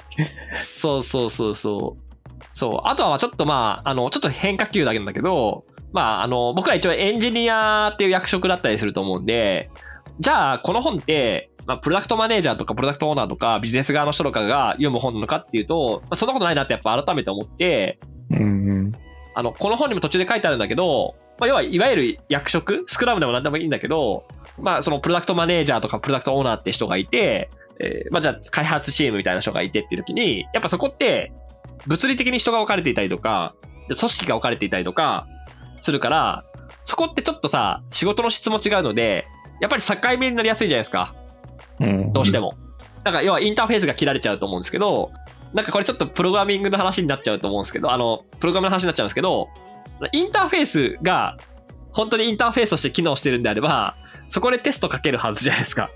S2: そうそうそうそう。そう。あとはちょっとまあ、あの、ちょっと変化球だけなんだけど、まあ、あの、僕ら一応エンジニアっていう役職だったりすると思うんで、じゃあ、この本って、まあ、プロダクトマネージャーとかプロダクトオーナーとかビジネス側の人とかが読む本なのかっていうと、まあ、そんなことないなってやっぱ改めて思って、
S1: うんうん。
S2: あの、この本にも途中で書いてあるんだけど、まあ、要はいわゆる役職、スクラムでも何でもいいんだけど、まあ、そのプロダクトマネージャーとかプロダクトオーナーって人がいて、えーまあ、じゃあ開発チームみたいな人がいてっていう時に、やっぱそこって、物理的に人が分かれていたりとか、で組織が分かれていたりとか、するから、そこってちょっとさ、仕事の質も違うので、やっぱり境目になりやすいじゃないですか。
S1: うん、
S2: どうしても。なんか要はインターフェースが切られちゃうと思うんですけど、なんかこれちょっとプログラミングの話になっちゃうと思うんですけど、あの、プログラムの話になっちゃうんですけど、インターフェースが本当にインターフェースとして機能してるんであれば、そこでテストかけるはずじゃないですか。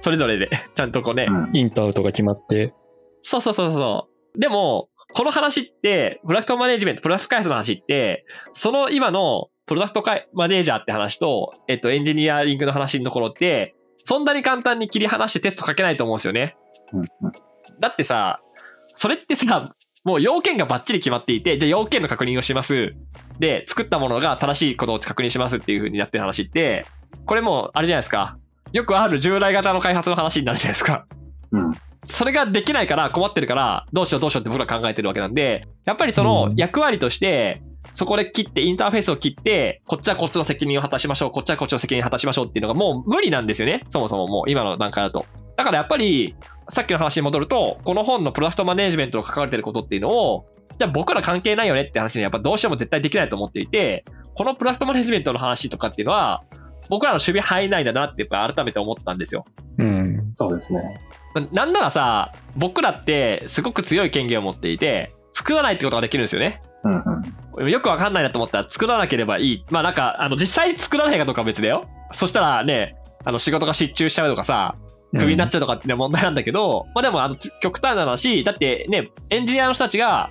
S2: それぞれで。ちゃんとこうね。
S3: うん。
S1: インターとか決まって、
S2: そうそうそうそう。でも、この話って、プロダクトマネジメント、プロダクト開発の話って、その今のプロダクトマネージャーって話と、えっと、エンジニアリングの話のところって、そんなに簡単に切り離してテストかけないと思うんですよね。
S3: うんうん
S2: だってさ、それってさ、もう要件がバッチリ決まっていて、じゃあ要件の確認をします。で、作ったものが正しいことを確認しますっていう風になってる話って、これもうあれじゃないですか。よくある従来型の開発の話になるじゃないですか。
S3: うん。
S2: それができないから困ってるから、どうしようどうしようって僕ら考えてるわけなんで、やっぱりその
S1: うん
S2: 役割として、そこで切って、インターフェースを切って、こっちはこっちの責任を果たしましょう、こっちはこっちの責任を果たしましょうっていうのがもう無理なんですよね。そもそももう今の段階だと。だからやっぱり、さっきの話に戻ると、この本のプロダクトマネージメントの書かれてることっていうのを、じゃあ僕ら関係ないよねって話にやっぱどうしても絶対できないと思っていて、このプロダクトマネージメントの話とかっていうのは、僕らの守備範囲内だなってやっぱ改めて思ったんですよ。
S1: うん。
S3: そうですね。
S2: なんならさ、僕らってすごく強い権限を持っていて、作らないってことができるんですよね。
S3: うんうん。
S2: よくわかんないなと思ったら作らなければいい。まあなんか、あの、実際作らないかどうかは別だよ。そしたらね、あの、仕事が失注しちゃうとかさ、クビになっちゃうとかってね問題なんだけど、まあでも、あの、つ極端な話、だってね、エンジニアの人たちが、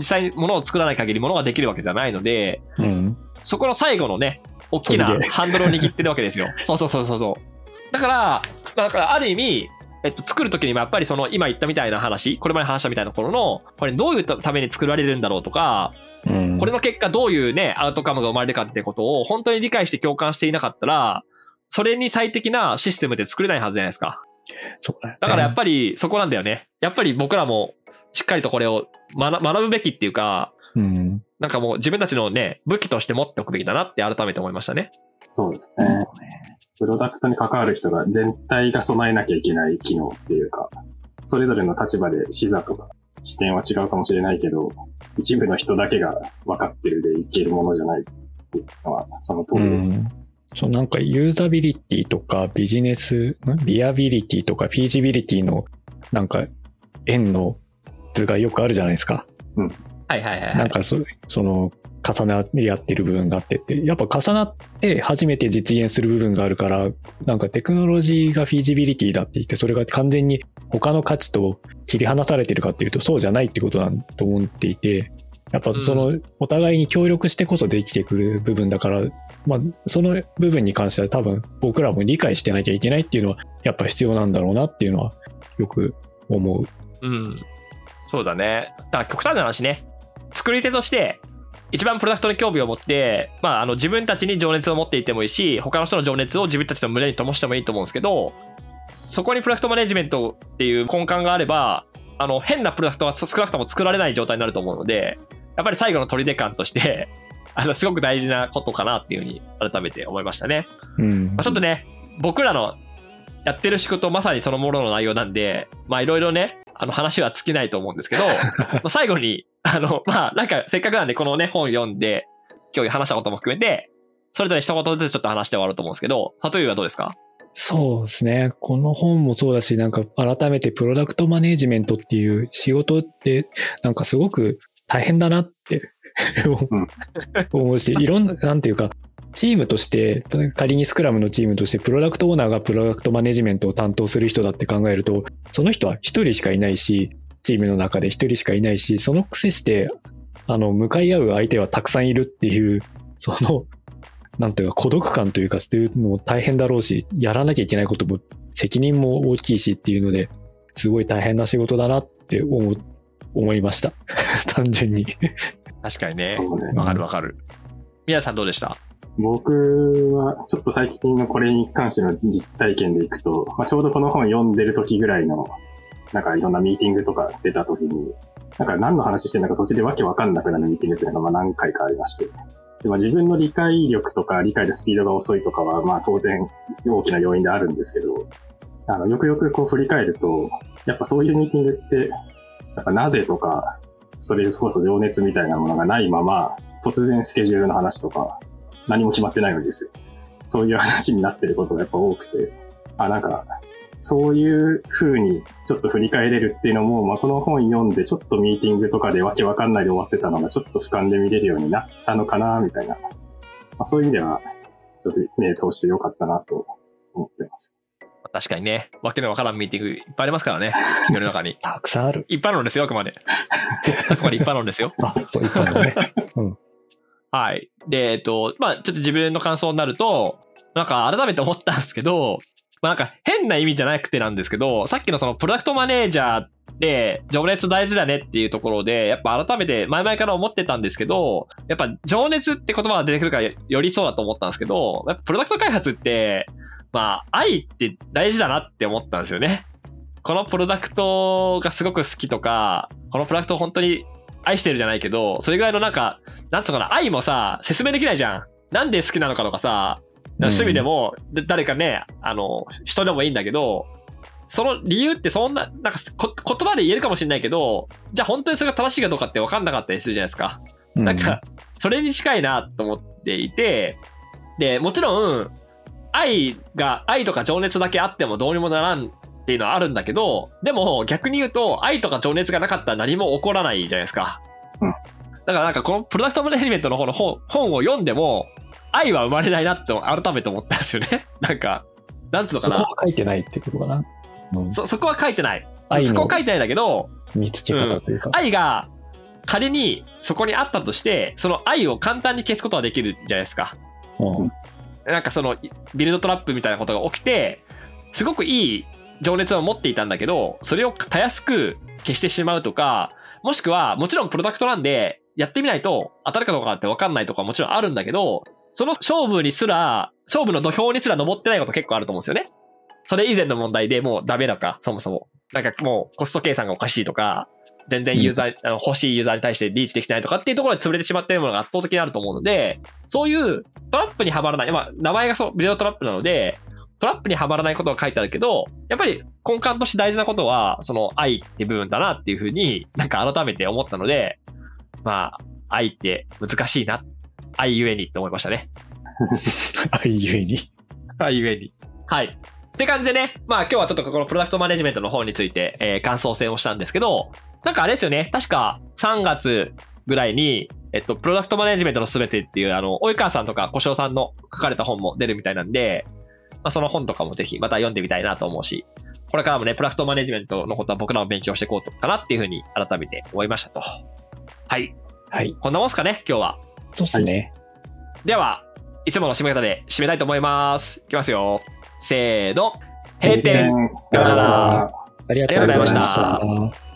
S2: 実際に物を作らない限り物ができるわけじゃないので、
S1: うん。
S2: そこの最後のね、大きな
S1: 砦
S2: ハンドルを握ってるわけですよ。そうそうそうそうそう。だから、だからある意味、えっと、作るときにもやっぱりその今言ったみたいな話、これまで話したみたいなところの、これどういうために作られるんだろうとか、
S1: うん。
S2: これの結果どういうね、アウトカムが生まれるかってことを本当に理解して共感していなかったら、それに最適なシステムで作れないはずじゃないですか。
S1: そうだよね
S2: だからやっぱりそこなんだよね。やっぱり僕らもしっかりとこれを学学ぶべきっていうか、
S1: うん。
S2: なんかもう自分たちのね、武器として持っておくべきだなって改めて思いましたね。
S3: そうですね。プロダクトに関わる人が全体が備えなきゃいけない機能っていうか、それぞれの立場で視座とか視点は違うかもしれないけど、一部の人だけが分かってるでいけるものじゃないっていうのはその通りです。
S1: うんそうなんかユーザビリティとかビジネス、ん？リアビリティとかフィージビリティのなんか円の図がよくあるじゃないですか。
S2: はいはいはいは
S1: なん
S2: い。
S1: かそその重なり合ってる部分があってって、やっぱ重なって初めて実現する部分があるから、なんかテクノロジーがフィージビリティだって言って、それが完全に他の価値と切り離されてるかっていうとそうじゃないってことだと思っていて、やっぱそのお互いに協力してこそできてくる部分だから、まあその部分に関しては多分僕らも理解してなきゃいけないっていうのはやっぱ必要なんだろうなっていうのはよく思う。
S2: うん。そうだね。だから極端な話ね、作り手として、一番プロダクトに興味を持って、まあ、あの自分たちに情熱を持っていてもいいし、他の人の情熱を自分たちの胸に灯してもいいと思うんですけど、そこにプロダクトマネジメントっていう根幹があれば、あの変なプロダクトは少なくとも作られない状態になると思うので、やっぱり最後の砦感として、あのすごく大事なことかなっていうふうに改めて思いましたね。
S1: うん
S2: まあ、ちょっとね、僕らのやってる仕事まさにそのものの内容なんで、まあいろいろね、あの話は尽きないと思うんですけど、まあ最後に、あの、まあなんかせっかくなんでこのね本読んで、今日話したことも含めて、それぞれ一言ずつちょっと話して終わろうと思うんですけど、例えばどうですか？
S1: そうですね。この本もそうだし、なんか改めてプロダクトマネージメントっていう仕事って、なんかすごく大変だなって 思うし、いろんな、なんていうか、チームとして、仮にスクラムのチームとして、プロダクトオーナーがプロダクトマネジメントを担当する人だって考えると、その人は一人しかいないし、チームの中で一人しかいないし、そのくせして、あの、向かい合う相手はたくさんいるっていう、その、なんていうか孤独感というか、そういうのも大変だろうし、やらなきゃいけないことも責任も大きいしっていうので、すごい大変な仕事だなって思う思いました。単純に。
S2: 確かにね。
S3: そうね。
S2: わかるわかる。皆さんどうでした？
S3: 僕は、ちょっと最近のこれに関しての実体験でいくと、まあ、ちょうどこの本読んでる時ぐらいの、なんかいろんなミーティングとか出た時に、なんか何の話してんだか途中でわけわかんなくなるミーティングっていうのがまあ何回かありまして。でまあ、自分の理解力とか理解のスピードが遅いとかは、まあ当然大きな要因であるんですけど、あの、よくよくこう振り返ると、やっぱそういうミーティングって、やっぱなぜとか、それこそ情熱みたいなものがないまま、突然スケジュールの話とか、何も決まってないわけですよ。そういう話になってることがやっぱ多くて、あ、なんか、そういう風にちょっと振り返れるっていうのも、まあ、この本読んでちょっとミーティングとかでわけわかんないで終わってたのがちょっと俯瞰で見れるようになったのかな、みたいな。まあ、そういう意味では、ちょっと目通してよかったなと思ってます。
S2: 確かにね、わけのわからんミーティングいっぱいありますからね、世の中に。
S1: たくさんある。
S2: 一般論ですよ、あくまで。あくまで一般論ですよ。
S1: あ、そう、一般のね。
S2: はい。で、えっと、まあちょっと自分の感想になると、なんか改めて思ったんですけど、まあなんか変な意味じゃなくてなんですけど、さっきのそのプロダクトマネージャーで情熱大事だねっていうところで、やっぱ改めて前々から思ってたんですけど、やっぱ情熱って言葉が出てくるからよりそうだと思ったんですけど、やっぱプロダクト開発って、まあ愛って大事だなって思ったんですよね。このプロダクトがすごく好きとか、このプロダクト本当に愛してるじゃないけど、それぐらいのなんか、なんつうのかな、愛もさ、説明できないじゃん。なんで好きなのかとかさ、趣味でも、で誰かね、あの、人でもいいんだけど、その理由ってそんな、なんかこ言葉で言えるかもしれないけど、じゃあ本当にそれが正しいかどうかって分かんなかったりするじゃないですか。
S1: うん
S2: なんか、それに近いなと思っていて、で、もちろん、愛が、愛とか情熱だけあってもどうにもならんっていうのはあるんだけど、でも逆に言うと、愛とか情熱がなかったら何も起こらないじゃないですか。
S3: うん
S2: だからなんかこのプロダクトマネジメントの方の本本を読んでも、愛は生まれないなって改めて思ったんですよね。なんか、なんつうのかな
S1: そこは。書いてないってことかな。うん
S2: そ、そこは書いてない。そこは書いてないんだけど、
S1: 見つけ方というか。
S2: 愛が仮にそこにあったとして、その愛を簡単に消すことはできるじゃないですか。
S1: うん
S2: なんかそのビルドトラップみたいなことが起きて、すごくいい情熱を持っていたんだけど、それをたやすく消してしまうとか、もしくは、もちろんプロダクトなんで、やってみないと当たるかどうかって分かんないとかもちろんあるんだけど、その勝負にすら、勝負の土俵にすら登ってないこと結構あると思うんですよね。それ以前の問題でもうダメだか、そもそも。なんかもうコスト計算がおかしいとか、全然ユーザー、あの欲しいユーザーに対してリーチできてないとかっていうところで潰れてしまっているものが圧倒的にあると思うので、そういうトラップにはまらない。まあ、名前がそう、ビデオトラップなので、トラップにはまらないことが書いてあるけど、やっぱり根幹として大事なことは、その愛って部分だなっていうふうになんか改めて思ったので、まあ、愛って難しいな。愛ゆえにって思いましたね。
S1: 愛ゆえに。
S2: 愛ゆえに。はい。って感じでね、まあ今日はちょっとこのプロダクトマネジメントの方について、えー感想戦をしたんですけど、なんかあれですよね、確か3月ぐらいに、えっと、プロダクトマネジメントのすべてっていう、あの、及川さんとか小翔さんの書かれた本も出るみたいなんで、まあその本とかもぜひまた読んでみたいなと思うし、これからもね、プロダクトマネジメントのことは僕らも勉強していこうかなっていうふうに改めて思いましたと。はい。
S1: はい。
S2: こんなもんすかね、今日は。
S1: そうっすね。
S2: では、いつもの締め方で締めたいと思います。いきますよ。せーの。閉店。
S3: ガラガラ
S1: ありがとうございました。